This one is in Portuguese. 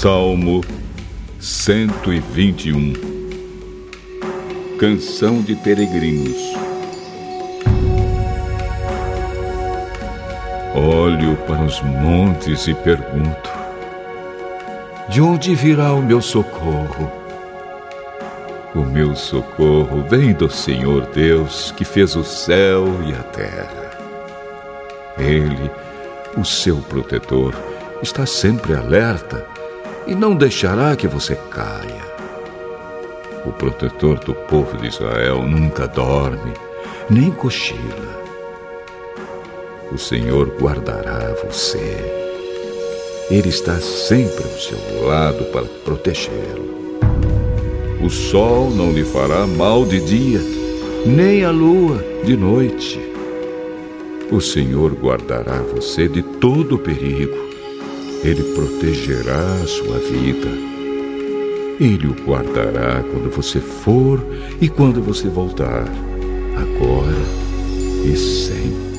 Salmo 121 Canção de Peregrinos Olho para os montes e pergunto: De onde virá o meu socorro? O meu socorro vem do Senhor Deus que fez o céu e a terra. Ele, o seu protetor, está sempre alerta e não deixará que você caia. O protetor do povo de Israel nunca dorme, nem cochila. O Senhor guardará você. Ele está sempre ao seu lado para protegê-lo. O sol não lhe fará mal de dia, nem a lua de noite. O Senhor guardará você de todo perigo ele protegerá a sua vida. Ele o guardará quando você for e quando você voltar, agora e sempre.